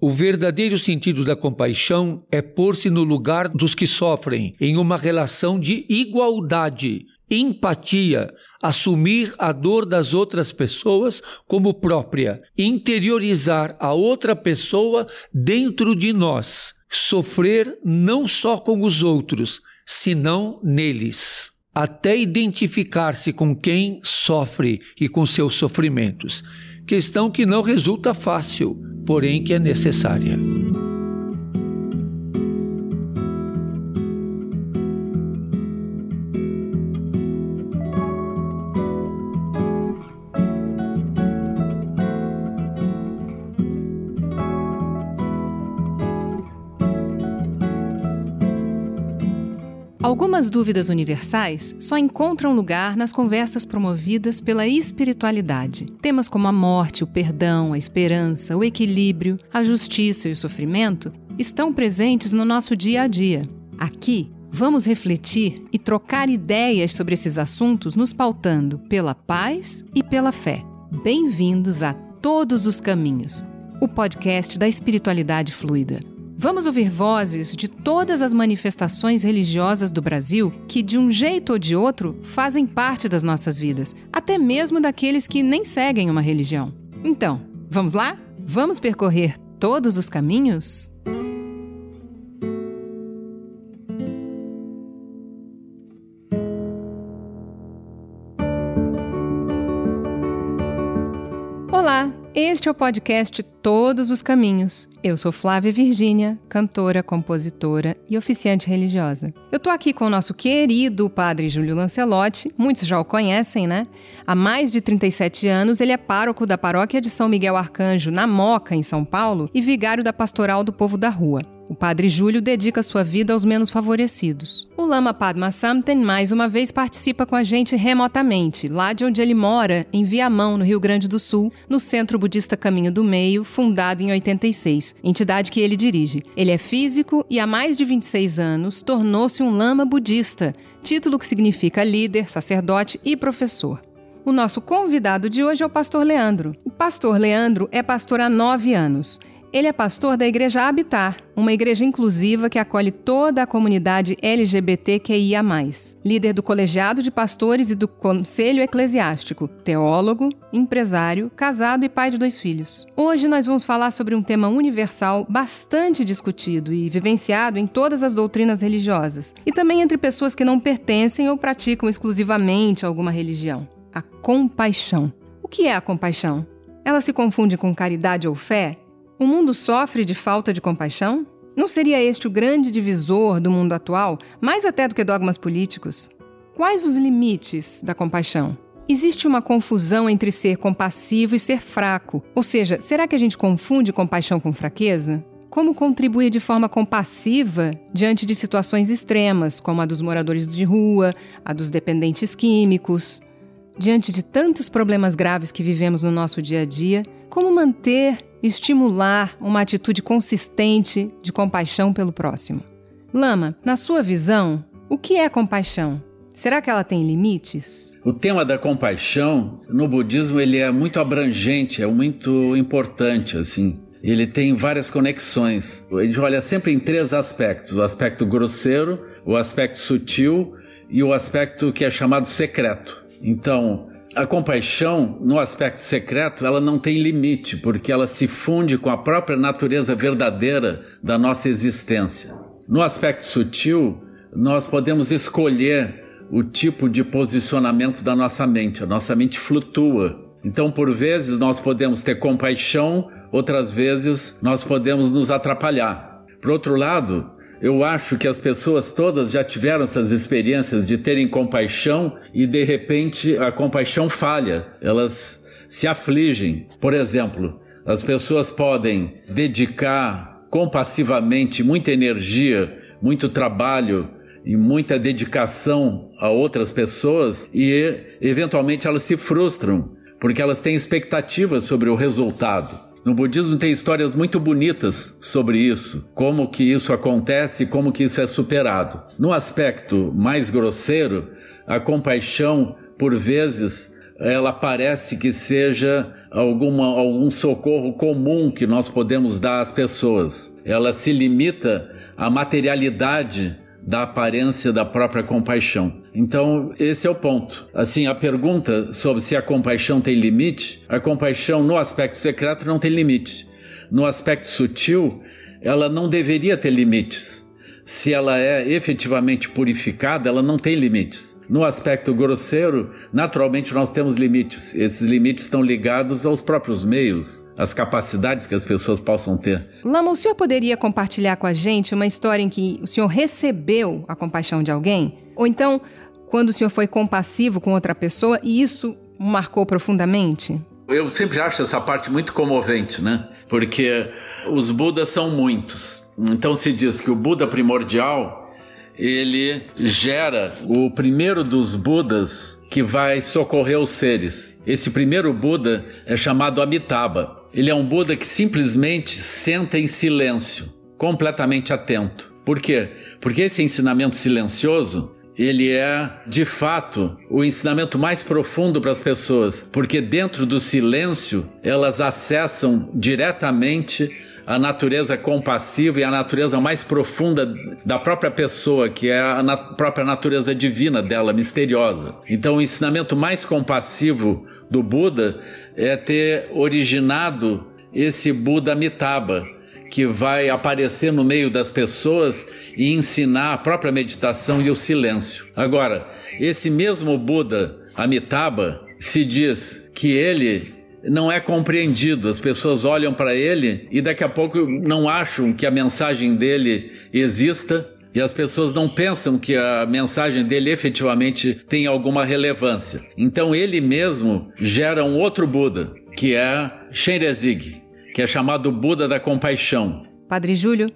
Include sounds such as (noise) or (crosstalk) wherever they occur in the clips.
O verdadeiro sentido da compaixão é pôr-se no lugar dos que sofrem, em uma relação de igualdade, empatia, assumir a dor das outras pessoas como própria, interiorizar a outra pessoa dentro de nós, sofrer não só com os outros, senão neles, até identificar-se com quem sofre e com seus sofrimentos. Questão que não resulta fácil porém que é necessária. Algumas dúvidas universais só encontram lugar nas conversas promovidas pela espiritualidade. Temas como a morte, o perdão, a esperança, o equilíbrio, a justiça e o sofrimento estão presentes no nosso dia a dia. Aqui, vamos refletir e trocar ideias sobre esses assuntos, nos pautando pela paz e pela fé. Bem-vindos a Todos os Caminhos, o podcast da espiritualidade fluida. Vamos ouvir vozes de todas as manifestações religiosas do Brasil que, de um jeito ou de outro, fazem parte das nossas vidas, até mesmo daqueles que nem seguem uma religião. Então, vamos lá? Vamos percorrer todos os caminhos? Este é o podcast Todos os Caminhos. Eu sou Flávia Virgínia, cantora, compositora e oficiante religiosa. Eu tô aqui com o nosso querido padre Júlio Lancelotti, muitos já o conhecem, né? Há mais de 37 anos, ele é pároco da paróquia de São Miguel Arcanjo, na Moca, em São Paulo, e vigário da Pastoral do Povo da Rua. O padre Júlio dedica sua vida aos menos favorecidos. O Lama Padma Samten mais uma vez participa com a gente remotamente, lá de onde ele mora, em Viamão, no Rio Grande do Sul, no Centro Budista Caminho do Meio, fundado em 86, entidade que ele dirige. Ele é físico e há mais de 26 anos tornou-se um lama budista, título que significa líder, sacerdote e professor. O nosso convidado de hoje é o pastor Leandro. O pastor Leandro é pastor há nove anos. Ele é pastor da Igreja Habitar, uma igreja inclusiva que acolhe toda a comunidade LGBTQIA+, líder do colegiado de pastores e do conselho eclesiástico, teólogo, empresário, casado e pai de dois filhos. Hoje nós vamos falar sobre um tema universal bastante discutido e vivenciado em todas as doutrinas religiosas, e também entre pessoas que não pertencem ou praticam exclusivamente alguma religião: a compaixão. O que é a compaixão? Ela se confunde com caridade ou fé? O mundo sofre de falta de compaixão? Não seria este o grande divisor do mundo atual, mais até do que dogmas políticos? Quais os limites da compaixão? Existe uma confusão entre ser compassivo e ser fraco. Ou seja, será que a gente confunde compaixão com fraqueza? Como contribuir de forma compassiva diante de situações extremas, como a dos moradores de rua, a dos dependentes químicos? Diante de tantos problemas graves que vivemos no nosso dia a dia, como manter estimular uma atitude consistente de compaixão pelo próximo. Lama, na sua visão, o que é compaixão? Será que ela tem limites? O tema da compaixão no budismo ele é muito abrangente, é muito importante assim. Ele tem várias conexões. A gente olha sempre em três aspectos: o aspecto grosseiro, o aspecto sutil e o aspecto que é chamado secreto. Então, a compaixão, no aspecto secreto, ela não tem limite, porque ela se funde com a própria natureza verdadeira da nossa existência. No aspecto sutil, nós podemos escolher o tipo de posicionamento da nossa mente. A nossa mente flutua. Então, por vezes, nós podemos ter compaixão, outras vezes, nós podemos nos atrapalhar. Por outro lado, eu acho que as pessoas todas já tiveram essas experiências de terem compaixão e de repente a compaixão falha, elas se afligem. Por exemplo, as pessoas podem dedicar compassivamente muita energia, muito trabalho e muita dedicação a outras pessoas e eventualmente elas se frustram porque elas têm expectativas sobre o resultado. No budismo tem histórias muito bonitas sobre isso, como que isso acontece e como que isso é superado. No aspecto mais grosseiro, a compaixão, por vezes, ela parece que seja alguma, algum socorro comum que nós podemos dar às pessoas. Ela se limita à materialidade da aparência da própria compaixão. Então, esse é o ponto. Assim, a pergunta sobre se a compaixão tem limite, a compaixão no aspecto secreto não tem limite. No aspecto sutil, ela não deveria ter limites. Se ela é efetivamente purificada, ela não tem limites. No aspecto grosseiro, naturalmente nós temos limites. Esses limites estão ligados aos próprios meios, às capacidades que as pessoas possam ter. Lama, o senhor poderia compartilhar com a gente uma história em que o senhor recebeu a compaixão de alguém? Ou então, quando o senhor foi compassivo com outra pessoa e isso marcou profundamente? Eu sempre acho essa parte muito comovente, né? Porque os Budas são muitos. Então se diz que o Buda primordial ele gera o primeiro dos Budas que vai socorrer os seres. Esse primeiro Buda é chamado Amitabha. Ele é um Buda que simplesmente senta em silêncio, completamente atento. Por quê? Porque esse ensinamento silencioso ele é, de fato, o ensinamento mais profundo para as pessoas, porque dentro do silêncio elas acessam diretamente a natureza compassiva e a natureza mais profunda da própria pessoa, que é a na própria natureza divina dela, misteriosa. Então, o ensinamento mais compassivo do Buda é ter originado esse Buda Amitabha, que vai aparecer no meio das pessoas e ensinar a própria meditação e o silêncio. Agora, esse mesmo Buda Amitabha se diz que ele não é compreendido. As pessoas olham para ele e daqui a pouco não acham que a mensagem dele exista. E as pessoas não pensam que a mensagem dele efetivamente tem alguma relevância. Então ele mesmo gera um outro Buda, que é Shenrezig, que é chamado Buda da compaixão. Padre Júlio,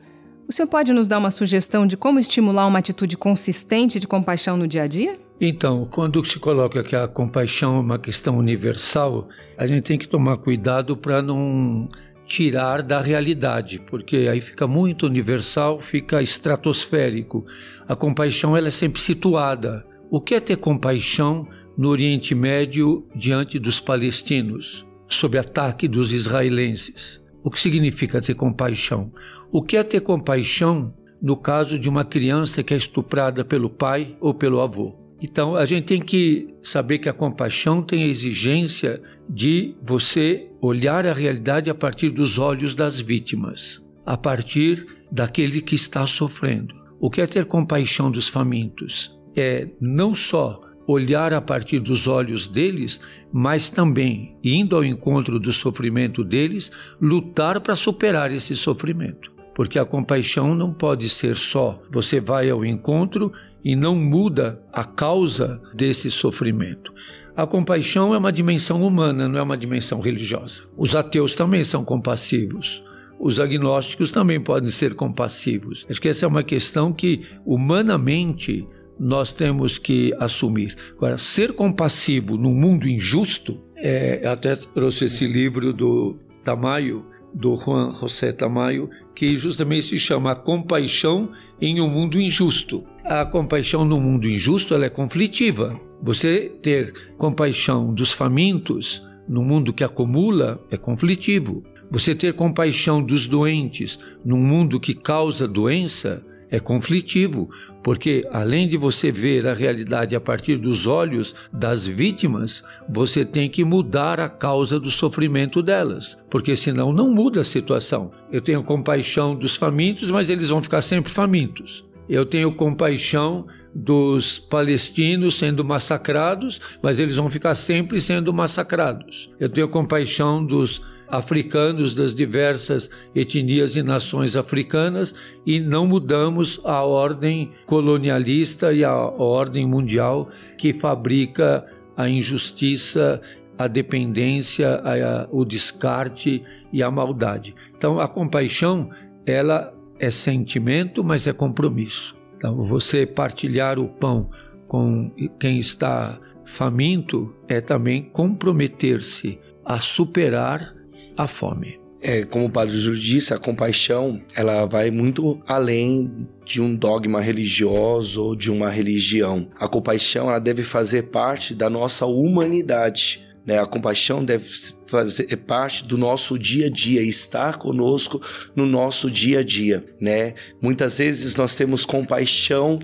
o senhor pode nos dar uma sugestão de como estimular uma atitude consistente de compaixão no dia a dia? Então, quando se coloca que a compaixão é uma questão universal, a gente tem que tomar cuidado para não tirar da realidade, porque aí fica muito universal, fica estratosférico. A compaixão ela é sempre situada. O que é ter compaixão no Oriente Médio diante dos palestinos, sob ataque dos israelenses? O que significa ter compaixão? O que é ter compaixão no caso de uma criança que é estuprada pelo pai ou pelo avô? Então, a gente tem que saber que a compaixão tem a exigência de você olhar a realidade a partir dos olhos das vítimas, a partir daquele que está sofrendo. O que é ter compaixão dos famintos? É não só olhar a partir dos olhos deles, mas também, indo ao encontro do sofrimento deles, lutar para superar esse sofrimento. Porque a compaixão não pode ser só você vai ao encontro e não muda a causa desse sofrimento. A compaixão é uma dimensão humana, não é uma dimensão religiosa. Os ateus também são compassivos. Os agnósticos também podem ser compassivos. Acho que essa é uma questão que, humanamente, nós temos que assumir. Agora, ser compassivo num mundo injusto, é, até trouxe esse livro do Tamayo, do Juan José Tamayo, que justamente se chama Compaixão em um Mundo Injusto. A compaixão no mundo injusto ela é conflitiva. Você ter compaixão dos famintos no mundo que acumula é conflitivo. Você ter compaixão dos doentes num mundo que causa doença é conflitivo, porque além de você ver a realidade a partir dos olhos das vítimas, você tem que mudar a causa do sofrimento delas, porque senão não muda a situação. Eu tenho compaixão dos famintos, mas eles vão ficar sempre famintos. Eu tenho compaixão dos palestinos sendo massacrados, mas eles vão ficar sempre sendo massacrados. Eu tenho compaixão dos africanos das diversas etnias e nações africanas e não mudamos a ordem colonialista e a ordem mundial que fabrica a injustiça, a dependência, a, o descarte e a maldade. Então a compaixão, ela é sentimento, mas é compromisso. Então você partilhar o pão com quem está faminto é também comprometer-se a superar a fome. é, como o Padre Júlio disse, a compaixão ela vai muito além de um dogma religioso ou de uma religião. A compaixão ela deve fazer parte da nossa humanidade. Né? A compaixão deve fazer parte do nosso dia a dia, estar conosco no nosso dia a dia, né? Muitas vezes nós temos compaixão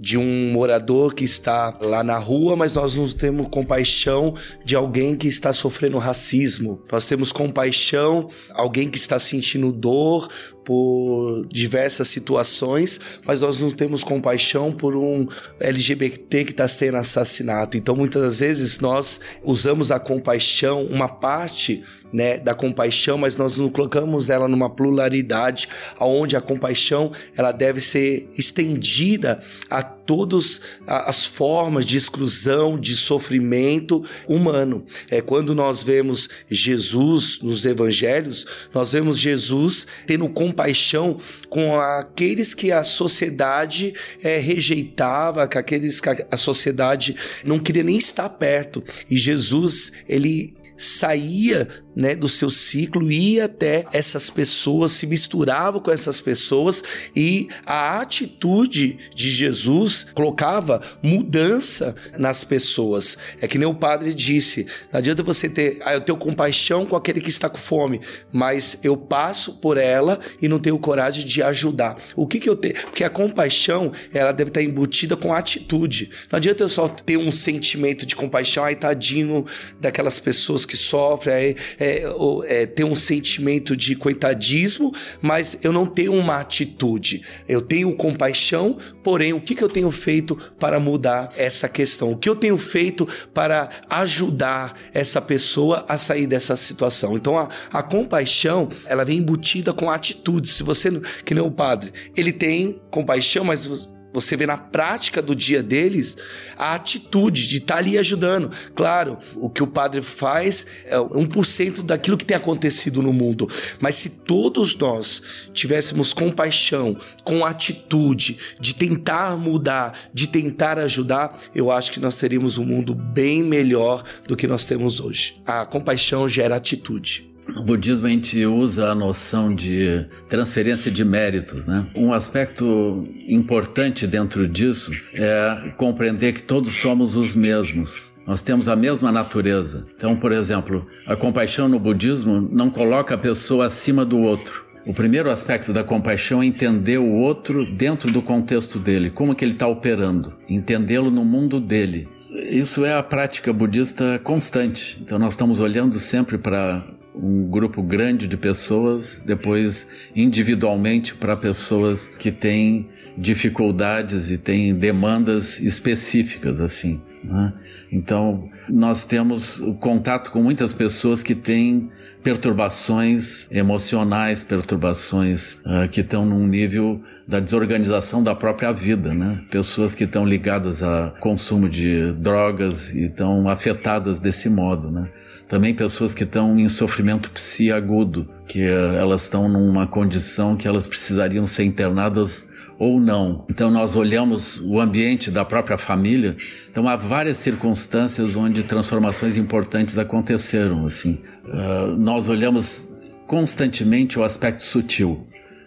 de um morador que está lá na rua, mas nós não temos compaixão de alguém que está sofrendo racismo. Nós temos compaixão alguém que está sentindo dor por diversas situações, mas nós não temos compaixão por um LGBT que está sendo assassinato. Então, muitas vezes nós usamos a compaixão, uma parte né, da compaixão, mas nós não colocamos ela numa pluralidade, aonde a compaixão ela deve ser estendida a todas as formas de exclusão, de sofrimento humano. É quando nós vemos Jesus nos evangelhos, nós vemos Jesus tendo compaixão com aqueles que a sociedade é, rejeitava, com aqueles que a sociedade não queria nem estar perto. E Jesus, ele saía né, do seu ciclo, ia até essas pessoas, se misturava com essas pessoas e a atitude de Jesus colocava mudança nas pessoas. É que nem o padre disse: não adianta você ter, ah, eu tenho compaixão com aquele que está com fome, mas eu passo por ela e não tenho coragem de ajudar. O que, que eu tenho? Porque a compaixão ela deve estar embutida com atitude. Não adianta eu só ter um sentimento de compaixão, ai tadinho daquelas pessoas que sofre, é, é, é, ter um sentimento de coitadismo, mas eu não tenho uma atitude. Eu tenho compaixão, porém, o que, que eu tenho feito para mudar essa questão? O que eu tenho feito para ajudar essa pessoa a sair dessa situação? Então, a, a compaixão, ela vem embutida com atitude. Se você, que nem o padre, ele tem compaixão, mas você vê na prática do dia deles a atitude de estar tá ali ajudando. Claro, o que o padre faz é 1% daquilo que tem acontecido no mundo. Mas se todos nós tivéssemos compaixão, com atitude, de tentar mudar, de tentar ajudar, eu acho que nós teríamos um mundo bem melhor do que nós temos hoje. A compaixão gera atitude. No budismo a gente usa a noção de transferência de méritos, né? Um aspecto importante dentro disso é compreender que todos somos os mesmos. Nós temos a mesma natureza. Então, por exemplo, a compaixão no budismo não coloca a pessoa acima do outro. O primeiro aspecto da compaixão é entender o outro dentro do contexto dele, como que ele está operando, entendê-lo no mundo dele. Isso é a prática budista constante. Então nós estamos olhando sempre para um grupo grande de pessoas, depois individualmente para pessoas que têm dificuldades e têm demandas específicas assim. Né? Então nós temos contato com muitas pessoas que têm perturbações emocionais, perturbações uh, que estão num nível da desorganização da própria vida, né? Pessoas que estão ligadas a consumo de drogas e estão afetadas desse modo, né? Também pessoas que estão em sofrimento psi agudo, que uh, elas estão numa condição que elas precisariam ser internadas ou não. Então nós olhamos o ambiente da própria família. Então há várias circunstâncias onde transformações importantes aconteceram. Assim, uh, nós olhamos constantemente o aspecto sutil.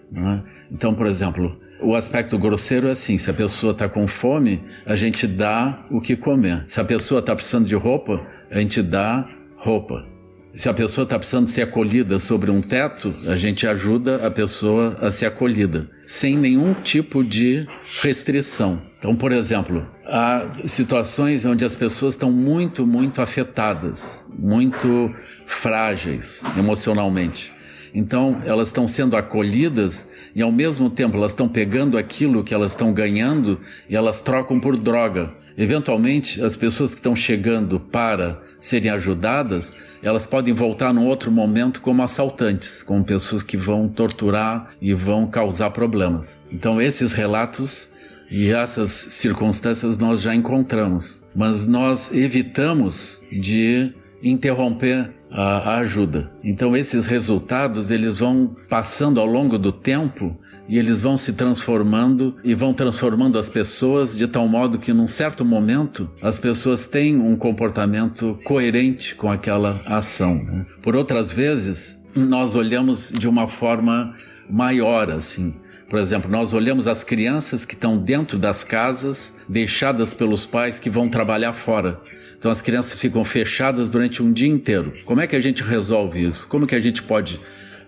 Né? Então, por exemplo, o aspecto grosseiro é assim: se a pessoa está com fome, a gente dá o que comer. Se a pessoa está precisando de roupa, a gente dá roupa. Se a pessoa está precisando ser acolhida sobre um teto, a gente ajuda a pessoa a ser acolhida, sem nenhum tipo de restrição. Então, por exemplo, há situações onde as pessoas estão muito, muito afetadas, muito frágeis emocionalmente. Então, elas estão sendo acolhidas e, ao mesmo tempo, elas estão pegando aquilo que elas estão ganhando e elas trocam por droga. Eventualmente, as pessoas que estão chegando para serem ajudadas, elas podem voltar num outro momento como assaltantes, como pessoas que vão torturar e vão causar problemas. Então, esses relatos e essas circunstâncias nós já encontramos, mas nós evitamos de interromper a, ajuda. Então esses resultados eles vão passando ao longo do tempo e eles vão se transformando e vão transformando as pessoas de tal modo que num certo momento as pessoas têm um comportamento coerente com aquela ação. Né? Por outras vezes nós olhamos de uma forma maior, assim. Por exemplo, nós olhamos as crianças que estão dentro das casas, deixadas pelos pais que vão trabalhar fora. Então as crianças ficam fechadas durante um dia inteiro. Como é que a gente resolve isso? Como que a gente pode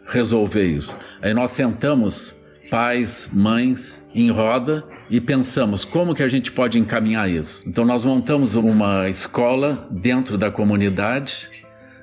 resolver isso? Aí nós sentamos pais, mães em roda e pensamos como que a gente pode encaminhar isso. Então nós montamos uma escola dentro da comunidade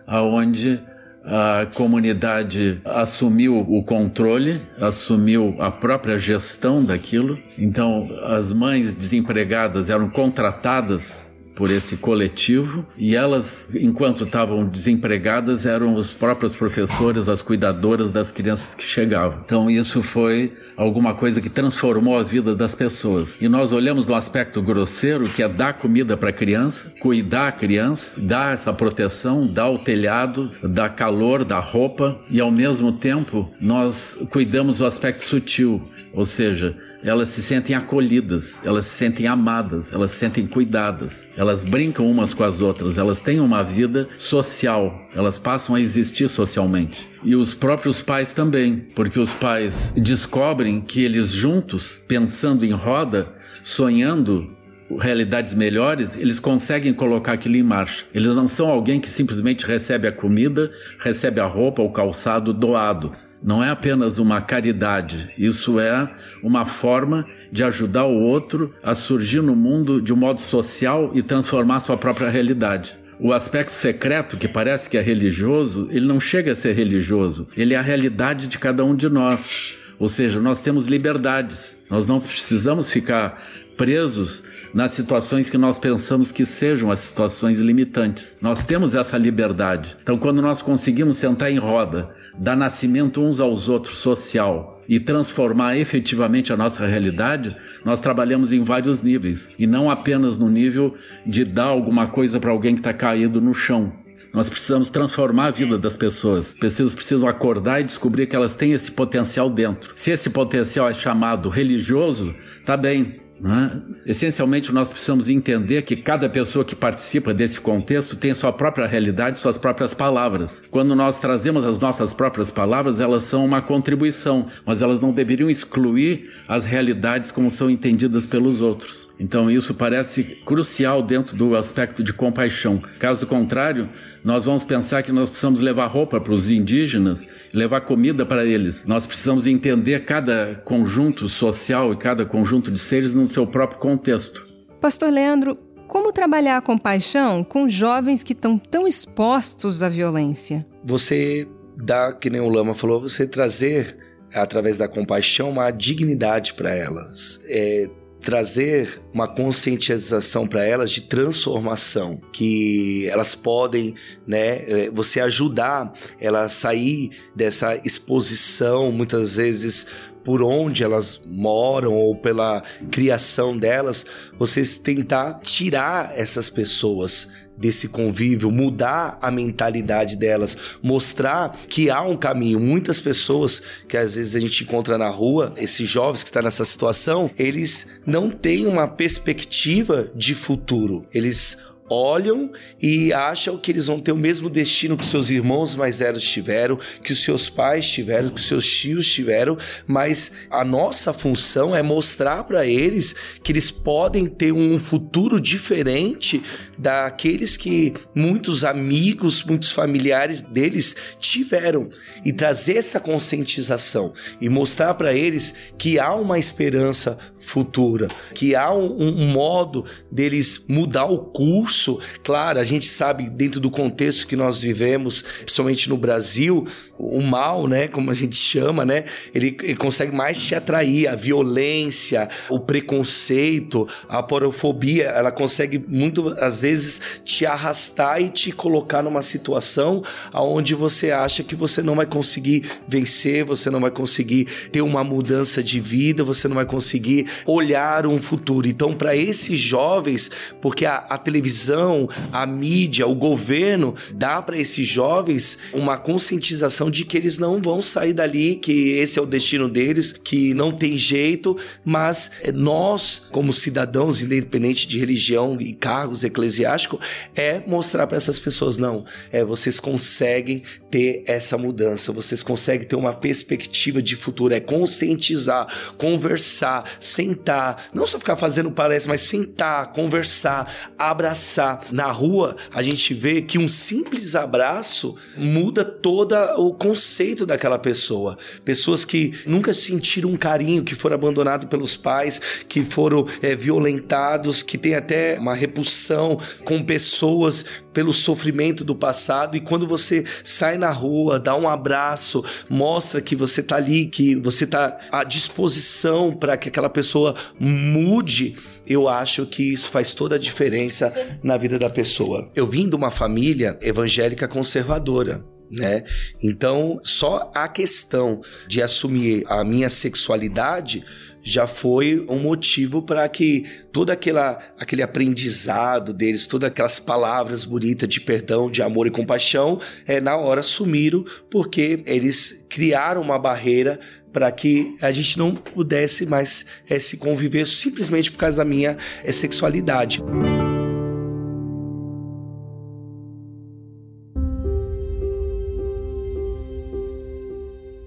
aonde a comunidade assumiu o controle, assumiu a própria gestão daquilo. Então, as mães desempregadas eram contratadas por esse coletivo e elas, enquanto estavam desempregadas, eram os próprios professores, as cuidadoras das crianças que chegavam. Então isso foi alguma coisa que transformou as vidas das pessoas. E nós olhamos no aspecto grosseiro, que é dar comida para a criança, cuidar a criança, dar essa proteção, dar o telhado, dar calor, dar roupa e ao mesmo tempo nós cuidamos do aspecto sutil, ou seja, elas se sentem acolhidas, elas se sentem amadas, elas se sentem cuidadas, elas brincam umas com as outras, elas têm uma vida social, elas passam a existir socialmente. E os próprios pais também, porque os pais descobrem que eles juntos, pensando em roda, sonhando realidades melhores, eles conseguem colocar aquilo em marcha. Eles não são alguém que simplesmente recebe a comida, recebe a roupa, o calçado doado. Não é apenas uma caridade, isso é uma forma de ajudar o outro a surgir no mundo de um modo social e transformar sua própria realidade. O aspecto secreto, que parece que é religioso, ele não chega a ser religioso, ele é a realidade de cada um de nós. Ou seja, nós temos liberdades. Nós não precisamos ficar presos nas situações que nós pensamos que sejam as situações limitantes. Nós temos essa liberdade. Então, quando nós conseguimos sentar em roda, dar nascimento uns aos outros social e transformar efetivamente a nossa realidade, nós trabalhamos em vários níveis e não apenas no nível de dar alguma coisa para alguém que está caído no chão. Nós precisamos transformar a vida das pessoas. Pessoas precisam acordar e descobrir que elas têm esse potencial dentro. Se esse potencial é chamado religioso, tá bem. Né? Essencialmente, nós precisamos entender que cada pessoa que participa desse contexto tem sua própria realidade, suas próprias palavras. Quando nós trazemos as nossas próprias palavras, elas são uma contribuição, mas elas não deveriam excluir as realidades como são entendidas pelos outros. Então, isso parece crucial dentro do aspecto de compaixão. Caso contrário, nós vamos pensar que nós precisamos levar roupa para os indígenas, levar comida para eles. Nós precisamos entender cada conjunto social e cada conjunto de seres no seu próprio contexto. Pastor Leandro, como trabalhar a compaixão com jovens que estão tão expostos à violência? Você dá, que nem o Lama falou, você trazer através da compaixão uma dignidade para elas. É, trazer uma conscientização para elas de transformação, que elas podem, né, é, você ajudar ela a sair dessa exposição, muitas vezes por onde elas moram ou pela criação delas, vocês tentar tirar essas pessoas desse convívio, mudar a mentalidade delas, mostrar que há um caminho. Muitas pessoas que às vezes a gente encontra na rua, esses jovens que estão nessa situação, eles não têm uma perspectiva de futuro. Eles olham e acham que eles vão ter o mesmo destino que seus irmãos mais velhos tiveram, que os seus pais tiveram, que os seus tios tiveram, mas a nossa função é mostrar para eles que eles podem ter um futuro diferente daqueles que muitos amigos, muitos familiares deles tiveram. E trazer essa conscientização e mostrar para eles que há uma esperança futura, que há um, um, modo deles mudar o curso. Claro, a gente sabe dentro do contexto que nós vivemos, principalmente no Brasil, o mal, né, como a gente chama, né, ele, ele consegue mais te atrair, a violência, o preconceito, a porofobia, ela consegue muito às vezes te arrastar e te colocar numa situação aonde você acha que você não vai conseguir vencer, você não vai conseguir ter uma mudança de vida, você não vai conseguir olhar um futuro. Então, para esses jovens, porque a, a televisão a mídia, o governo dá para esses jovens uma conscientização de que eles não vão sair dali, que esse é o destino deles, que não tem jeito, mas nós, como cidadãos, independente de religião e cargos eclesiásticos, é mostrar para essas pessoas: não, é, vocês conseguem ter essa mudança, vocês conseguem ter uma perspectiva de futuro, é conscientizar, conversar, sentar, não só ficar fazendo palestra, mas sentar, conversar, abraçar. Na rua, a gente vê que um simples abraço muda todo o conceito daquela pessoa. Pessoas que nunca sentiram um carinho, que foram abandonados pelos pais, que foram é, violentados, que tem até uma repulsão com pessoas pelo sofrimento do passado e quando você sai na rua, dá um abraço, mostra que você está ali, que você está à disposição para que aquela pessoa mude, eu acho que isso faz toda a diferença Sim. na vida da pessoa. Eu vim de uma família evangélica conservadora né? Então, só a questão de assumir a minha sexualidade já foi um motivo para que todo aquela, aquele aprendizado deles, todas aquelas palavras bonitas de perdão, de amor e compaixão, é, na hora sumiram, porque eles criaram uma barreira para que a gente não pudesse mais é, se conviver simplesmente por causa da minha é, sexualidade.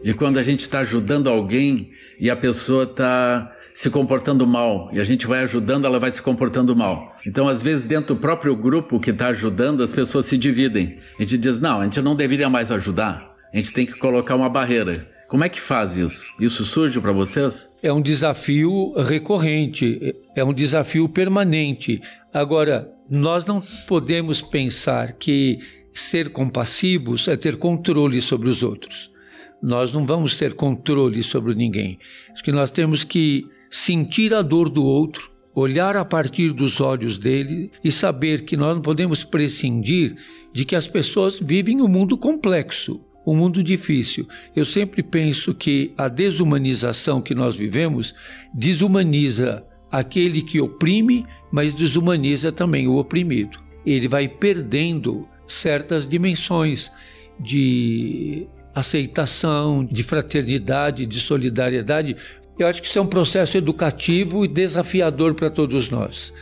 De quando a gente está ajudando alguém e a pessoa está se comportando mal e a gente vai ajudando, ela vai se comportando mal. Então, às vezes, dentro do próprio grupo que está ajudando, as pessoas se dividem. A gente diz: não, a gente não deveria mais ajudar, a gente tem que colocar uma barreira. Como é que faz isso? Isso surge para vocês? É um desafio recorrente, é um desafio permanente. Agora, nós não podemos pensar que ser compassivos é ter controle sobre os outros nós não vamos ter controle sobre ninguém. Acho que nós temos que sentir a dor do outro, olhar a partir dos olhos dele e saber que nós não podemos prescindir de que as pessoas vivem um mundo complexo, um mundo difícil. Eu sempre penso que a desumanização que nós vivemos desumaniza aquele que oprime, mas desumaniza também o oprimido. Ele vai perdendo certas dimensões de aceitação, de fraternidade, de solidariedade. Eu acho que isso é um processo educativo e desafiador para todos nós.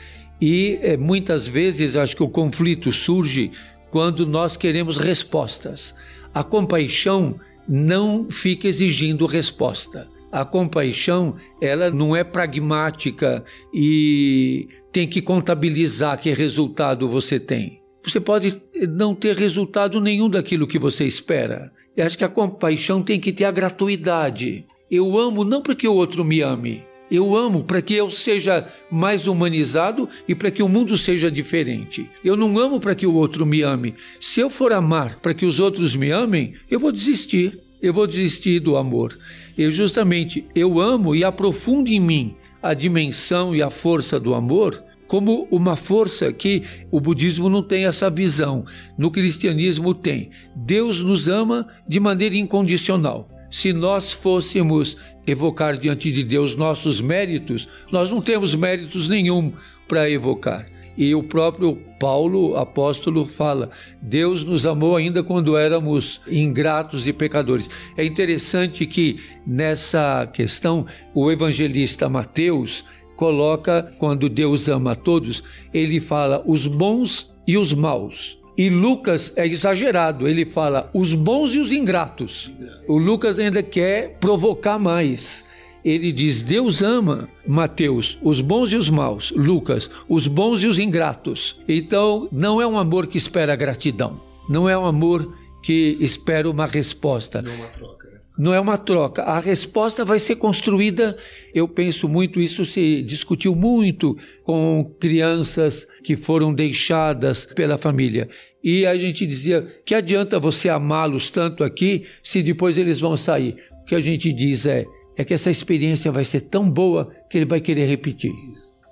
E é, muitas vezes acho que o conflito surge quando nós queremos respostas. A compaixão não fica exigindo resposta. A compaixão, ela não é pragmática e tem que contabilizar que resultado você tem. Você pode não ter resultado nenhum daquilo que você espera. Eu acho que a compaixão tem que ter a gratuidade. Eu amo não para que o outro me ame. Eu amo para que eu seja mais humanizado e para que o mundo seja diferente. Eu não amo para que o outro me ame. Se eu for amar para que os outros me amem, eu vou desistir. Eu vou desistir do amor. Eu justamente eu amo e aprofundo em mim a dimensão e a força do amor como uma força que o budismo não tem essa visão, no cristianismo tem. Deus nos ama de maneira incondicional. Se nós fôssemos evocar diante de Deus nossos méritos, nós não temos méritos nenhum para evocar. E o próprio Paulo, apóstolo, fala: Deus nos amou ainda quando éramos ingratos e pecadores. É interessante que nessa questão o evangelista Mateus coloca, quando Deus ama a todos, ele fala os bons e os maus. E Lucas é exagerado, ele fala os bons e os ingratos. O Lucas ainda quer provocar mais. Ele diz: Deus ama Mateus, os bons e os maus. Lucas, os bons e os ingratos. Então, não é um amor que espera gratidão. Não é um amor que espera uma resposta. Não é uma troca não é uma troca. A resposta vai ser construída, eu penso muito, isso se discutiu muito com crianças que foram deixadas pela família. E a gente dizia: que adianta você amá-los tanto aqui se depois eles vão sair? O que a gente diz é, é que essa experiência vai ser tão boa que ele vai querer repetir.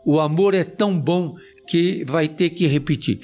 O amor é tão bom que vai ter que repetir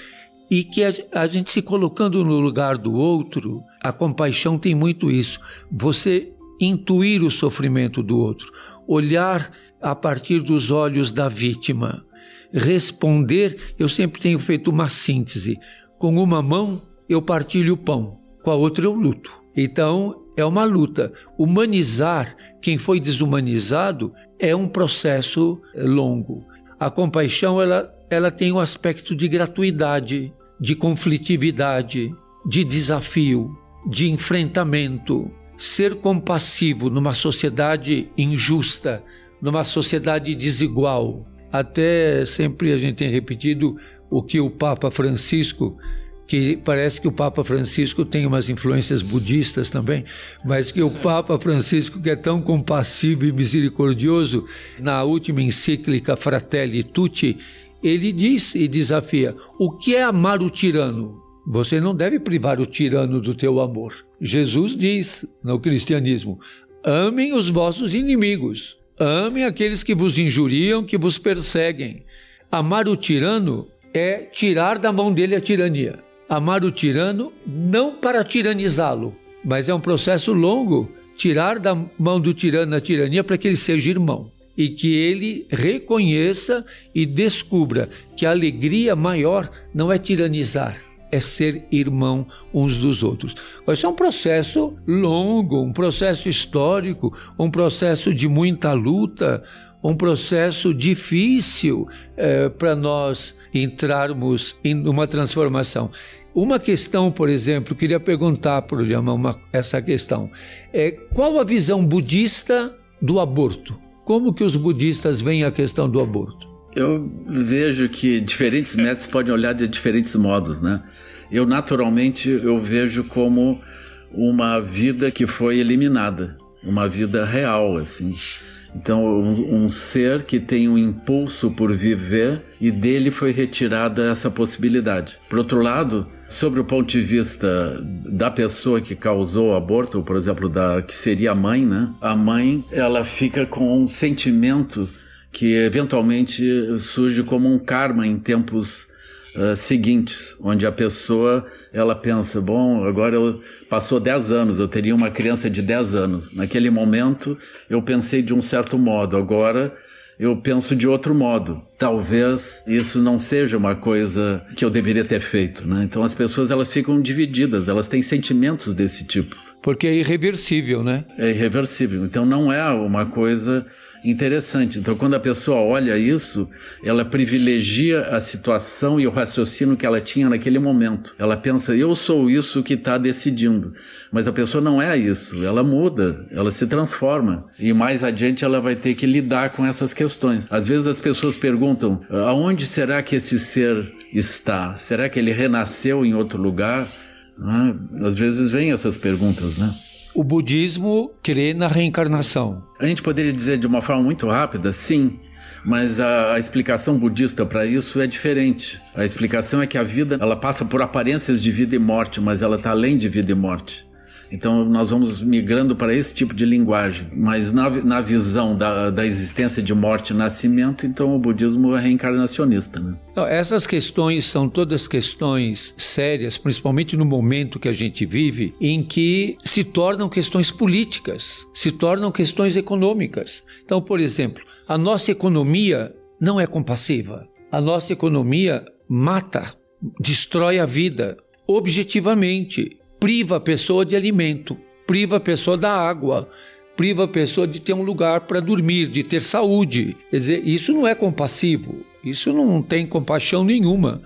e que a, a, gente se colocando no lugar do outro, a compaixão tem muito isso. Você intuir o sofrimento do outro, olhar a partir dos olhos da vítima. responder, eu sempre tenho feito uma síntese. Com uma mão eu partilho o pão, com a outra eu luto. Então é uma luta. Humanizar quem foi desumanizado é um processo longo. A compaixão ela, ela tem um aspecto de gratuidade, de conflitividade, de desafio, de enfrentamento. Ser compassivo numa sociedade injusta, numa sociedade desigual. Até sempre a gente tem repetido o que o Papa Francisco que parece que o Papa Francisco tem umas influências budistas também, mas que o Papa Francisco, que é tão compassivo e misericordioso, na última encíclica Fratelli Tutti, ele diz e desafia: o que é amar o tirano? Você não deve privar o tirano do teu amor. Jesus diz no cristianismo: amem os vossos inimigos, amem aqueles que vos injuriam, que vos perseguem. Amar o tirano é tirar da mão dele a tirania amar o tirano não para tiranizá-lo, mas é um processo longo tirar da mão do tirano a tirania para que ele seja irmão e que ele reconheça e descubra que a alegria maior não é tiranizar, é ser irmão uns dos outros. Isso é um processo longo, um processo histórico, um processo de muita luta, um processo difícil é, para nós entrarmos em uma transformação. Uma questão, por exemplo, queria perguntar para o Lhama essa questão. É, qual a visão budista do aborto? Como que os budistas veem a questão do aborto? Eu vejo que diferentes métodos podem olhar de diferentes modos, né? Eu naturalmente eu vejo como uma vida que foi eliminada, uma vida real, assim. Então, um, um, ser que tem um impulso por viver e dele foi retirada essa possibilidade. Por outro lado, sobre o ponto de vista da pessoa que causou o aborto, por exemplo, da que seria a mãe, né? A mãe, ela fica com um sentimento que eventualmente surge como um karma em tempos uh, seguintes, onde a pessoa ela pensa, bom, agora eu, passou 10 anos, eu teria uma criança de 10 anos. Naquele momento eu pensei de um certo modo, agora eu penso de outro modo. Talvez isso não seja uma coisa que eu deveria ter feito, né? Então as pessoas elas ficam divididas, elas têm sentimentos desse tipo. Porque é irreversível, né? É irreversível. Então não é uma coisa interessante. Então, quando a pessoa olha isso, ela privilegia a situação e o raciocínio que ela tinha naquele momento. Ela pensa, eu sou isso que está decidindo. Mas a pessoa não é isso. Ela muda, ela se transforma. E mais adiante ela vai ter que lidar com essas questões. Às vezes as pessoas perguntam: aonde será que esse ser está? Será que ele renasceu em outro lugar? Ah, às vezes vem essas perguntas, né? O budismo crê na reencarnação. A gente poderia dizer de uma forma muito rápida, sim, mas a, a explicação budista para isso é diferente. A explicação é que a vida ela passa por aparências de vida e morte, mas ela está além de vida e morte. Então nós vamos migrando para esse tipo de linguagem. Mas na, na visão da, da existência de morte e nascimento, então o budismo é reencarnacionista. Né? Essas questões são todas questões sérias, principalmente no momento que a gente vive, em que se tornam questões políticas, se tornam questões econômicas. Então, por exemplo, a nossa economia não é compassiva. A nossa economia mata, destrói a vida, objetivamente priva a pessoa de alimento, priva a pessoa da água, priva a pessoa de ter um lugar para dormir, de ter saúde. Quer dizer, isso não é compassivo, isso não tem compaixão nenhuma.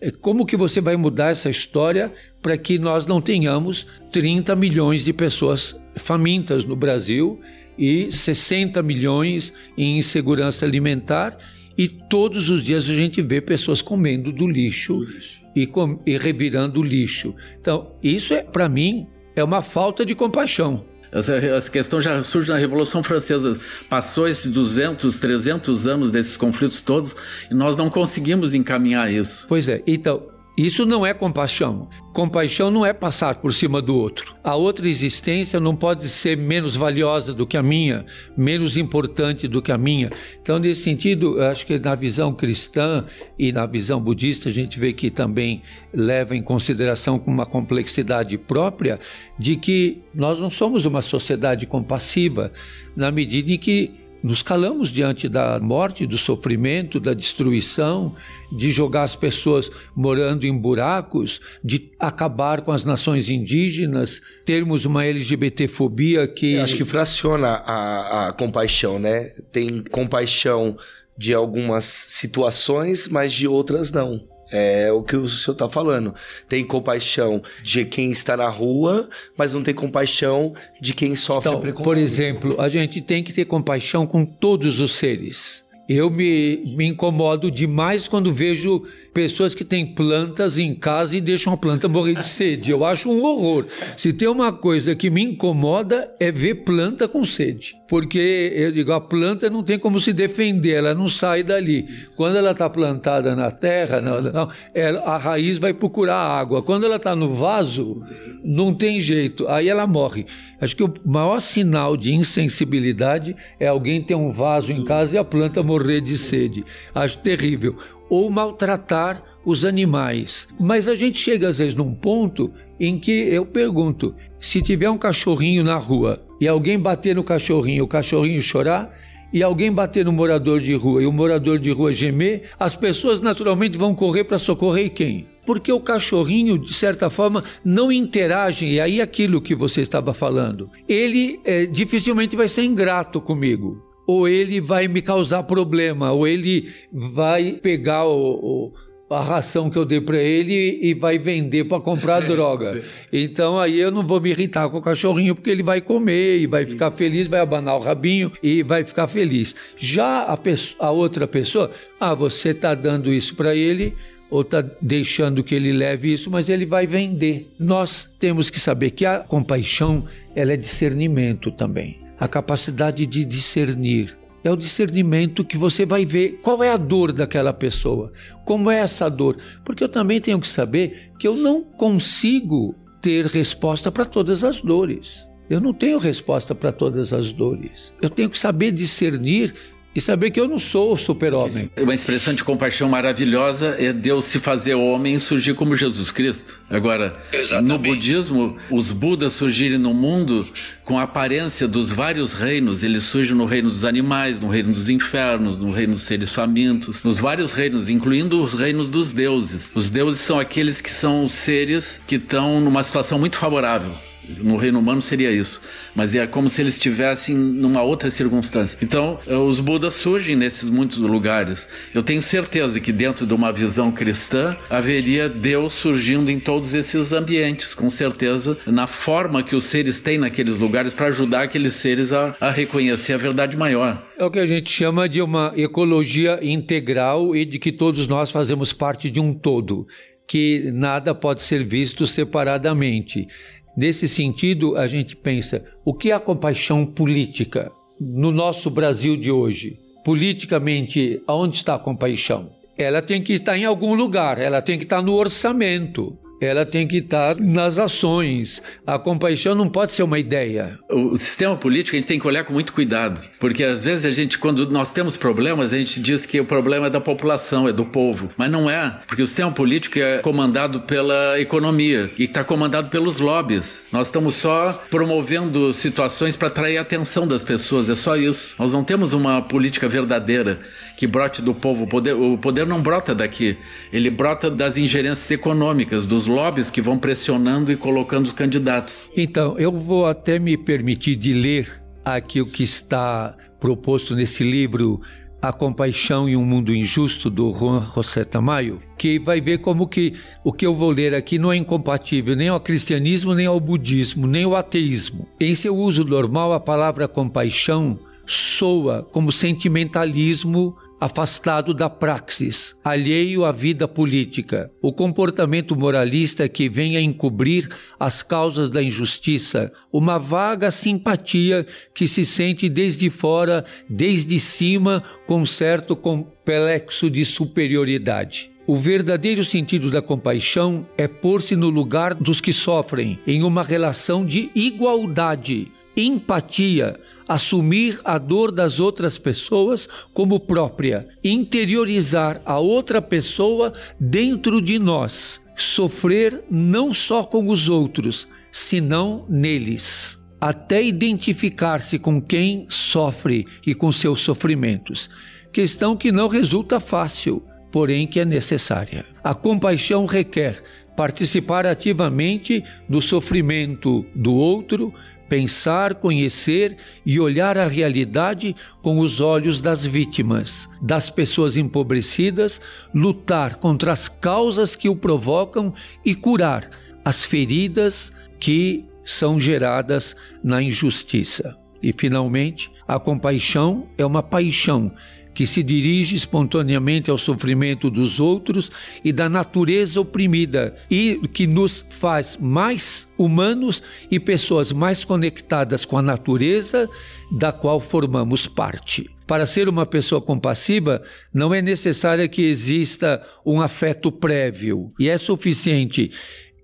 É como que você vai mudar essa história para que nós não tenhamos 30 milhões de pessoas famintas no Brasil e 60 milhões em insegurança alimentar e todos os dias a gente vê pessoas comendo do lixo, lixo. E, com, e revirando o lixo. Então, isso é para mim é uma falta de compaixão. Essa, essa, questão já surge na Revolução Francesa. Passou esses 200, 300 anos desses conflitos todos e nós não conseguimos encaminhar isso. Pois é. Então, isso não é compaixão. Compaixão não é passar por cima do outro. A outra existência não pode ser menos valiosa do que a minha, menos importante do que a minha. Então, nesse sentido, acho que na visão cristã e na visão budista, a gente vê que também leva em consideração com uma complexidade própria de que nós não somos uma sociedade compassiva na medida em que nos calamos diante da morte, do sofrimento, da destruição, de jogar as pessoas morando em buracos, de acabar com as nações indígenas, termos uma LGBTfobia que. Eu acho que fraciona a, a compaixão, né? Tem compaixão de algumas situações, mas de outras não. É o que o senhor está falando. Tem compaixão de quem está na rua, mas não tem compaixão de quem sofre então, preconceito. Por exemplo, a gente tem que ter compaixão com todos os seres. Eu me, me incomodo demais quando vejo pessoas que têm plantas em casa e deixam a planta morrer de sede. Eu acho um horror. Se tem uma coisa que me incomoda é ver planta com sede. Porque eu digo, a planta não tem como se defender, ela não sai dali. Quando ela está plantada na terra, não, não, ela, a raiz vai procurar água. Quando ela está no vaso, não tem jeito, aí ela morre. Acho que o maior sinal de insensibilidade é alguém ter um vaso em casa e a planta morrer de sede. Acho terrível ou maltratar os animais. Mas a gente chega às vezes num ponto em que eu pergunto: se tiver um cachorrinho na rua e alguém bater no cachorrinho, o cachorrinho chorar, e alguém bater no morador de rua e o morador de rua gemer, as pessoas naturalmente vão correr para socorrer quem? Porque o cachorrinho, de certa forma, não interage, e aí aquilo que você estava falando, ele é, dificilmente vai ser ingrato comigo ou ele vai me causar problema, ou ele vai pegar o, o, a ração que eu dei para ele e vai vender para comprar (laughs) droga. Então aí eu não vou me irritar com o cachorrinho porque ele vai comer e vai ficar feliz, vai abanar o rabinho e vai ficar feliz. Já a, pessoa, a outra pessoa, ah, você está dando isso para ele ou está deixando que ele leve isso, mas ele vai vender. Nós temos que saber que a compaixão ela é discernimento também a capacidade de discernir. É o discernimento que você vai ver qual é a dor daquela pessoa, como é essa dor. Porque eu também tenho que saber que eu não consigo ter resposta para todas as dores. Eu não tenho resposta para todas as dores. Eu tenho que saber discernir e saber que eu não sou o super-homem. Uma expressão de compaixão maravilhosa é Deus se fazer homem e surgir como Jesus Cristo. Agora, Exatamente. no budismo, os Budas surgirem no mundo com a aparência dos vários reinos. Eles surgem no reino dos animais, no reino dos infernos, no reino dos seres famintos, nos vários reinos, incluindo os reinos dos deuses. Os deuses são aqueles que são seres que estão numa situação muito favorável. No reino humano seria isso, mas é como se eles estivessem numa outra circunstância. Então, eh, os Budas surgem nesses muitos lugares. Eu tenho certeza que dentro de uma visão cristã haveria Deus surgindo em todos esses ambientes, com certeza, na forma que os seres têm naqueles lugares para ajudar aqueles seres a, a reconhecer a verdade maior. É o que a gente chama de uma ecologia integral e de que todos nós fazemos parte de um todo que nada pode ser visto separadamente. Nesse sentido, a gente pensa: o que é a compaixão política no nosso Brasil de hoje? Politicamente, aonde está a compaixão? Ela tem que estar em algum lugar, ela tem que estar no orçamento ela tem que estar nas ações. A compaixão não pode ser uma ideia. O sistema político a gente tem que olhar com muito cuidado, porque às vezes a gente, quando nós temos problemas, a gente diz que o problema é da população, é do povo, mas não é, porque o sistema político é comandado pela economia e está comandado pelos lobbies. Nós estamos só promovendo situações para atrair a atenção das pessoas, é só isso. Nós não temos uma política verdadeira que brote do povo. O poder, o poder não brota daqui, ele brota das ingerências econômicas, dos lobbies que vão pressionando e colocando os candidatos. Então, eu vou até me permitir de ler aqui o que está proposto nesse livro a Compaixão em um Mundo Injusto, do Juan José Tamayo, que vai ver como que o que eu vou ler aqui não é incompatível nem ao cristianismo, nem ao budismo, nem ao ateísmo. Em seu uso normal, a palavra compaixão soa como sentimentalismo afastado da praxis, alheio à vida política. O comportamento moralista que vem a encobrir as causas da injustiça, uma vaga simpatia que se sente desde fora, desde cima, com certo complexo de superioridade. O verdadeiro sentido da compaixão é pôr-se no lugar dos que sofrem, em uma relação de igualdade, empatia, assumir a dor das outras pessoas como própria, interiorizar a outra pessoa dentro de nós, sofrer não só com os outros, senão neles. até identificar-se com quem sofre e com seus sofrimentos. Questão que não resulta fácil, porém que é necessária. A compaixão requer participar ativamente do sofrimento do outro, pensar, conhecer e olhar a realidade com os olhos das vítimas, das pessoas empobrecidas, lutar contra as causas que o provocam e curar as feridas que são geradas na injustiça. E, finalmente, a compaixão é uma paixão que se dirige espontaneamente ao sofrimento dos outros e da natureza oprimida e que nos faz mais humanos e pessoas mais conectadas com a natureza da qual formamos parte. Para ser uma pessoa compassiva, não é necessário que exista um afeto prévio, e é suficiente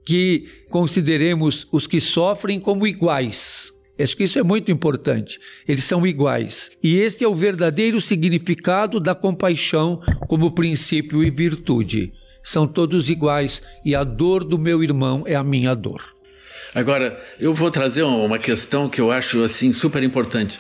que consideremos os que sofrem como iguais. Acho que isso é muito importante. Eles são iguais. E este é o verdadeiro significado da compaixão como princípio e virtude. São todos iguais e a dor do meu irmão é a minha dor. Agora, eu vou trazer uma questão que eu acho assim super importante,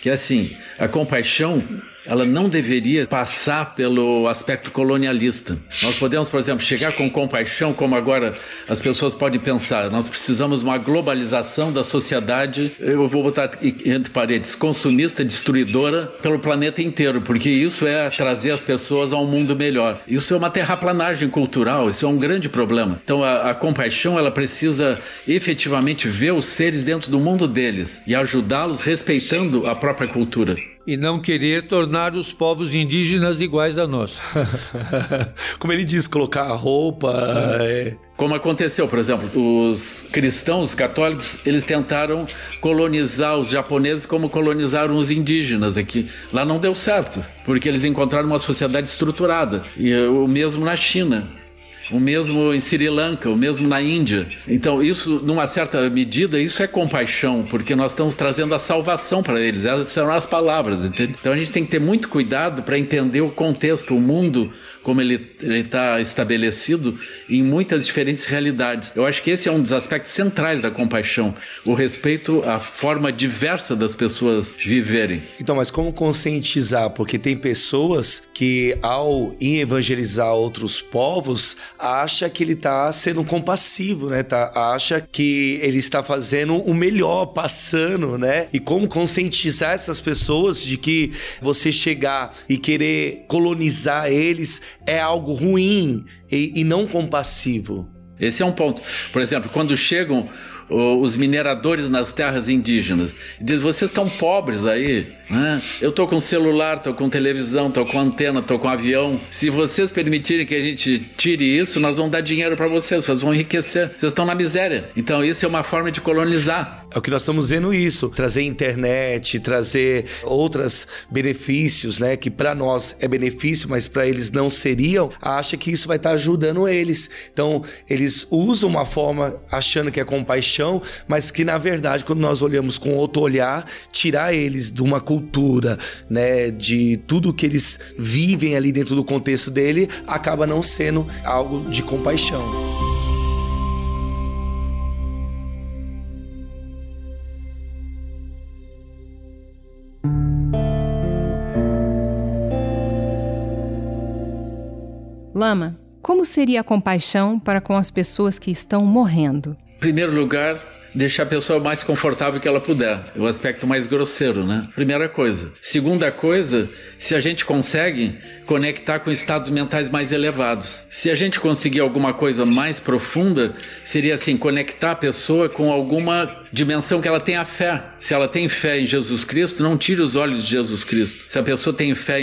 que é assim, a compaixão ela não deveria passar pelo aspecto colonialista. Nós podemos, por exemplo, chegar com compaixão, como agora as pessoas podem pensar. Nós precisamos de uma globalização da sociedade, eu vou botar entre paredes, consumista, destruidora pelo planeta inteiro, porque isso é trazer as pessoas a um mundo melhor. Isso é uma terraplanagem cultural, isso é um grande problema. Então a, a compaixão ela precisa efetivamente ver os seres dentro do mundo deles e ajudá-los respeitando a própria cultura e não querer tornar os povos indígenas iguais a nós. (laughs) Como ele diz, colocar a roupa. É. Como aconteceu, por exemplo, os cristãos católicos, eles tentaram colonizar os japoneses como colonizaram os indígenas aqui. Lá não deu certo, porque eles encontraram uma sociedade estruturada. E o mesmo na China o mesmo em Sri Lanka, o mesmo na Índia. Então, isso, numa certa medida, isso é compaixão, porque nós estamos trazendo a salvação para eles. Essas são as palavras, entende? Então, a gente tem que ter muito cuidado para entender o contexto, o mundo, como ele está estabelecido em muitas diferentes realidades. Eu acho que esse é um dos aspectos centrais da compaixão, o respeito à forma diversa das pessoas viverem. Então, mas como conscientizar? Porque tem pessoas que, ao evangelizar outros povos, acha que ele está sendo compassivo, né? Tá, acha que ele está fazendo o melhor, passando, né? E como conscientizar essas pessoas de que você chegar e querer colonizar eles é algo ruim e, e não compassivo. Esse é um ponto. Por exemplo, quando chegam os mineradores nas terras indígenas. Diz: vocês estão pobres aí, né? Eu tô com celular, tô com televisão, tô com antena, tô com avião. Se vocês permitirem que a gente tire isso, nós vamos dar dinheiro para vocês, vocês vão enriquecer. Vocês estão na miséria. Então isso é uma forma de colonizar. É o que nós estamos vendo isso, trazer internet, trazer outros benefícios, né, que para nós é benefício, mas para eles não seriam. Acha que isso vai estar tá ajudando eles. Então, eles usam uma forma achando que é compaixão paixão, mas que na verdade, quando nós olhamos com outro olhar, tirar eles de uma cultura, né, de tudo que eles vivem ali dentro do contexto dele, acaba não sendo algo de compaixão. Lama, como seria a compaixão para com as pessoas que estão morrendo? primeiro lugar, deixar a pessoa mais confortável que ela puder. É o aspecto mais grosseiro, né? Primeira coisa. Segunda coisa, se a gente consegue conectar com estados mentais mais elevados. Se a gente conseguir alguma coisa mais profunda, seria assim, conectar a pessoa com alguma dimensão que ela tenha fé. Se ela tem fé em Jesus Cristo, não tire os olhos de Jesus Cristo. Se a pessoa tem fé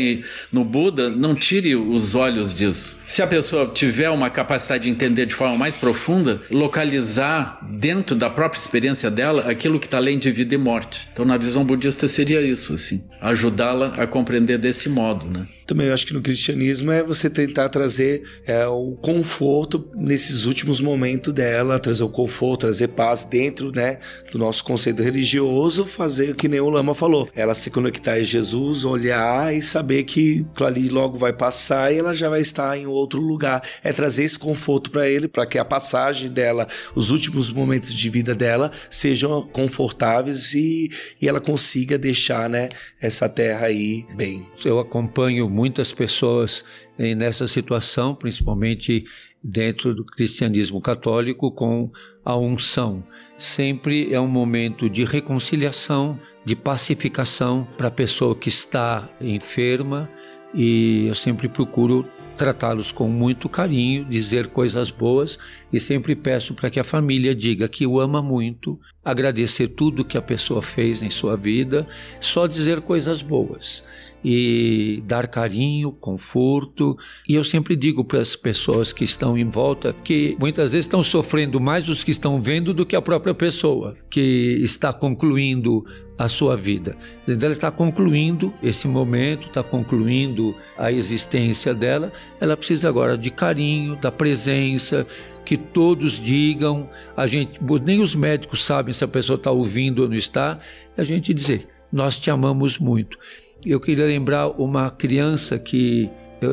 no Buda, não tire os olhos disso. Se a pessoa tiver uma capacidade de entender de forma mais profunda, localizar dentro da própria experiência dela aquilo que está além de vida e morte. Então, na visão budista seria isso, assim, ajudá-la a compreender desse modo, né? Também acho que no cristianismo é você tentar trazer é, o conforto nesses últimos momentos dela, trazer o conforto, trazer paz dentro, né, do nosso conceito religioso, fazer o que nem o Lama falou. Ela se conectar a Jesus, olhar e saber que ali logo vai passar e ela já vai estar em outro lugar. É trazer esse conforto para ele, para que a passagem dela, os últimos momentos de vida dela, sejam confortáveis e, e ela consiga deixar né, essa terra aí bem. Eu acompanho muitas pessoas nessa situação, principalmente dentro do cristianismo católico, com a unção. Sempre é um momento de reconciliação, de pacificação para a pessoa que está enferma e eu sempre procuro tratá-los com muito carinho, dizer coisas boas e sempre peço para que a família diga que o ama muito, agradecer tudo que a pessoa fez em sua vida, só dizer coisas boas e dar carinho, conforto. E eu sempre digo para as pessoas que estão em volta que muitas vezes estão sofrendo mais os que estão vendo do que a própria pessoa que está concluindo a sua vida. Ela está concluindo esse momento, está concluindo a existência dela. Ela precisa agora de carinho, da presença, que todos digam. A gente, nem os médicos sabem se a pessoa está ouvindo ou não está. A gente dizer: nós te amamos muito. Eu queria lembrar uma criança que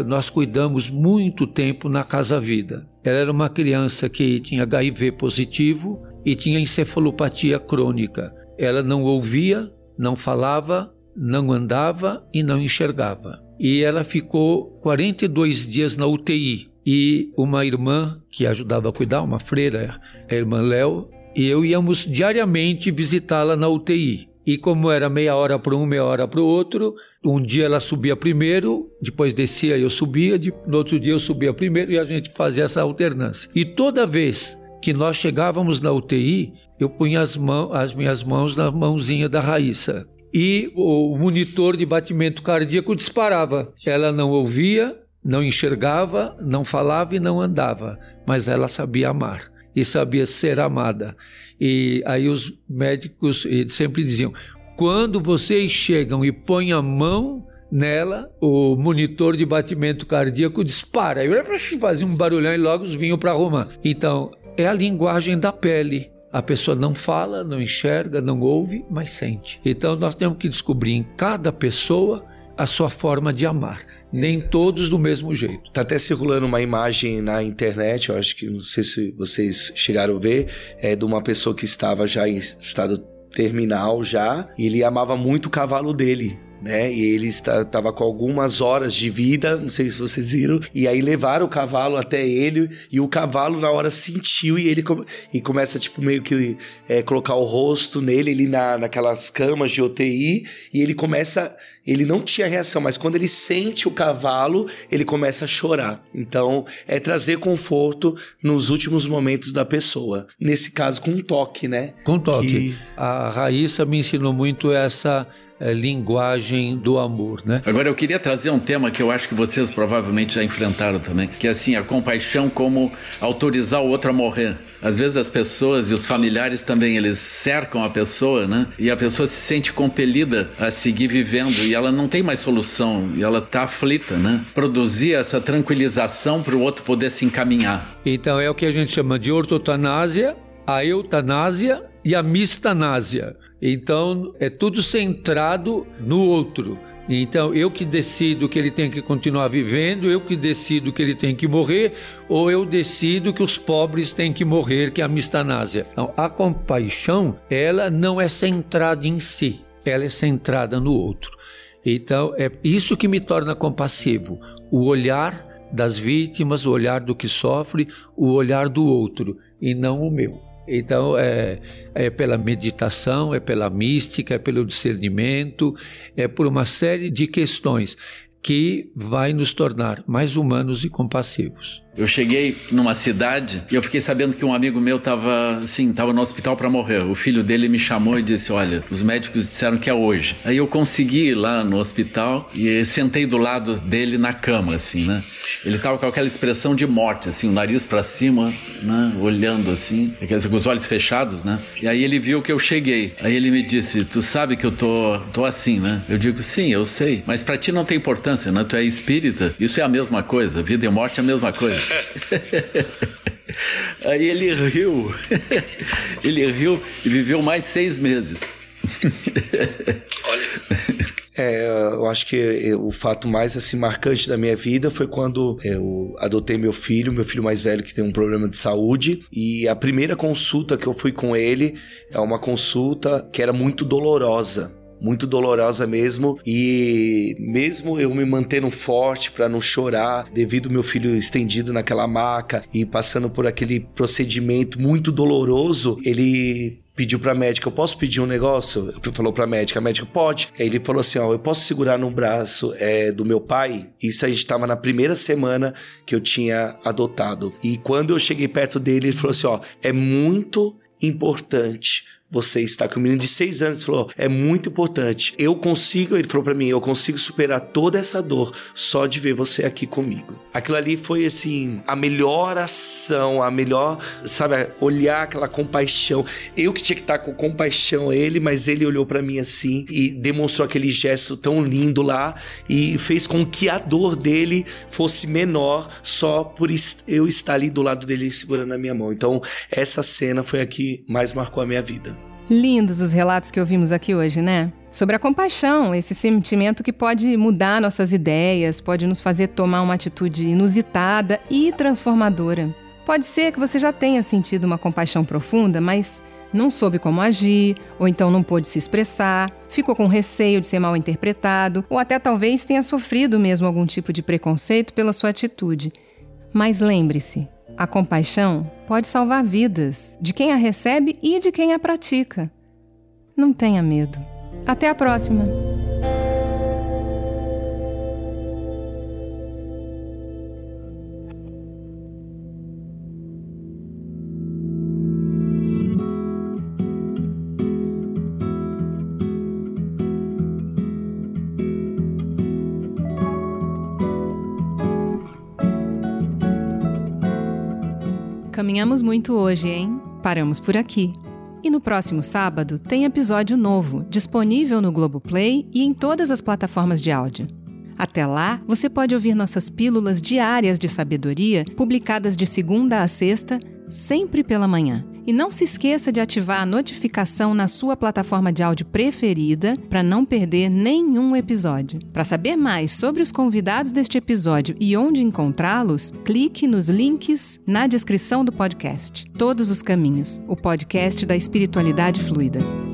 nós cuidamos muito tempo na Casa Vida. Ela era uma criança que tinha HIV positivo e tinha encefalopatia crônica. Ela não ouvia, não falava, não andava e não enxergava. E ela ficou 42 dias na UTI. E uma irmã que ajudava a cuidar, uma freira, a irmã Léo, e eu íamos diariamente visitá-la na UTI. E como era meia hora para um, meia hora para o outro, um dia ela subia primeiro, depois descia e eu subia, no outro dia eu subia primeiro e a gente fazia essa alternância. E toda vez que nós chegávamos na UTI, eu punha as, mãos, as minhas mãos na mãozinha da Raíssa. E o monitor de batimento cardíaco disparava. Ela não ouvia, não enxergava, não falava e não andava, mas ela sabia amar e sabia ser amada. E aí os médicos sempre diziam: quando vocês chegam e põem a mão nela, o monitor de batimento cardíaco dispara. Aí fazia um barulhão e logo vinham para arrumar. Então, é a linguagem da pele. A pessoa não fala, não enxerga, não ouve, mas sente. Então, nós temos que descobrir em cada pessoa a sua forma de amar. Nem todos do mesmo jeito. Tá até circulando uma imagem na internet, eu acho que não sei se vocês chegaram a ver, é de uma pessoa que estava já em estado terminal já, e ele amava muito o cavalo dele né? E ele estava com algumas horas de vida, não sei se vocês viram, e aí levaram o cavalo até ele, e o cavalo na hora sentiu e ele e começa, tipo, meio que é, colocar o rosto nele, ele na, naquelas camas de UTI, e ele começa. Ele não tinha reação, mas quando ele sente o cavalo, ele começa a chorar. Então, é trazer conforto nos últimos momentos da pessoa. Nesse caso, com um toque, né? Com toque. Que... A Raíssa me ensinou muito essa é, linguagem do amor, né? Agora eu queria trazer um tema que eu acho que vocês provavelmente já enfrentaram também, que é assim, a compaixão como autorizar o outro a morrer. Às vezes as pessoas e os familiares também, eles cercam a pessoa, né? E a pessoa se sente compelida a seguir vivendo e ela não tem mais solução e ela tá aflita, né? Produzir essa tranquilização para o outro poder se encaminhar. Então é o que a gente chama de ortotanásia, a eutanásia e a mistanásia. Então é tudo centrado no outro. Então, eu que decido que ele tem que continuar vivendo, eu que decido que ele tem que morrer, ou eu decido que os pobres têm que morrer, que é a mistanásia. Então, a compaixão, ela não é centrada em si, ela é centrada no outro. Então, é isso que me torna compassivo, o olhar das vítimas, o olhar do que sofre, o olhar do outro, e não o meu. Então, é, é pela meditação, é pela mística, é pelo discernimento, é por uma série de questões que vai nos tornar mais humanos e compassivos. Eu cheguei numa cidade e eu fiquei sabendo que um amigo meu estava assim, tava no hospital para morrer. O filho dele me chamou e disse: "Olha, os médicos disseram que é hoje". Aí eu consegui ir lá no hospital e sentei do lado dele na cama assim, né? Ele tava com aquela expressão de morte, assim, o nariz para cima, né, olhando assim, com os olhos fechados, né? E aí ele viu que eu cheguei. Aí ele me disse: "Tu sabe que eu tô tô assim, né?". Eu digo: "Sim, eu sei, mas para ti não tem importância distância, né? Tu é espírita, isso é a mesma coisa, vida e morte é a mesma coisa. (laughs) Aí ele riu, (laughs) ele riu e viveu mais seis meses. Olha. É, eu acho que o fato mais assim marcante da minha vida foi quando eu adotei meu filho, meu filho mais velho que tem um problema de saúde, e a primeira consulta que eu fui com ele é uma consulta que era muito dolorosa muito dolorosa mesmo e mesmo eu me mantendo forte para não chorar devido meu filho estendido naquela maca e passando por aquele procedimento muito doloroso, ele pediu pra médica, eu posso pedir um negócio? Falou pra médica, a médica, pode. Aí ele falou assim, ó, eu posso segurar no braço é, do meu pai? Isso a gente tava na primeira semana que eu tinha adotado. E quando eu cheguei perto dele, ele falou assim, ó, é muito importante você está com um menino de seis anos falou é muito importante. Eu consigo ele falou para mim eu consigo superar toda essa dor só de ver você aqui comigo. Aquilo ali foi assim a melhor ação a melhor sabe olhar aquela compaixão. Eu que tinha que estar com compaixão a ele mas ele olhou para mim assim e demonstrou aquele gesto tão lindo lá e fez com que a dor dele fosse menor só por eu estar ali do lado dele segurando a minha mão. Então essa cena foi a que mais marcou a minha vida Lindos os relatos que ouvimos aqui hoje, né? Sobre a compaixão, esse sentimento que pode mudar nossas ideias, pode nos fazer tomar uma atitude inusitada e transformadora. Pode ser que você já tenha sentido uma compaixão profunda, mas não soube como agir, ou então não pôde se expressar, ficou com receio de ser mal interpretado, ou até talvez tenha sofrido mesmo algum tipo de preconceito pela sua atitude. Mas lembre-se, a compaixão pode salvar vidas de quem a recebe e de quem a pratica. Não tenha medo. Até a próxima! Caminhamos muito hoje, hein? Paramos por aqui. E no próximo sábado tem episódio novo, disponível no Globoplay e em todas as plataformas de áudio. Até lá, você pode ouvir nossas pílulas diárias de sabedoria, publicadas de segunda a sexta, sempre pela manhã. E não se esqueça de ativar a notificação na sua plataforma de áudio preferida para não perder nenhum episódio. Para saber mais sobre os convidados deste episódio e onde encontrá-los, clique nos links na descrição do podcast. Todos os caminhos, o podcast da espiritualidade fluida.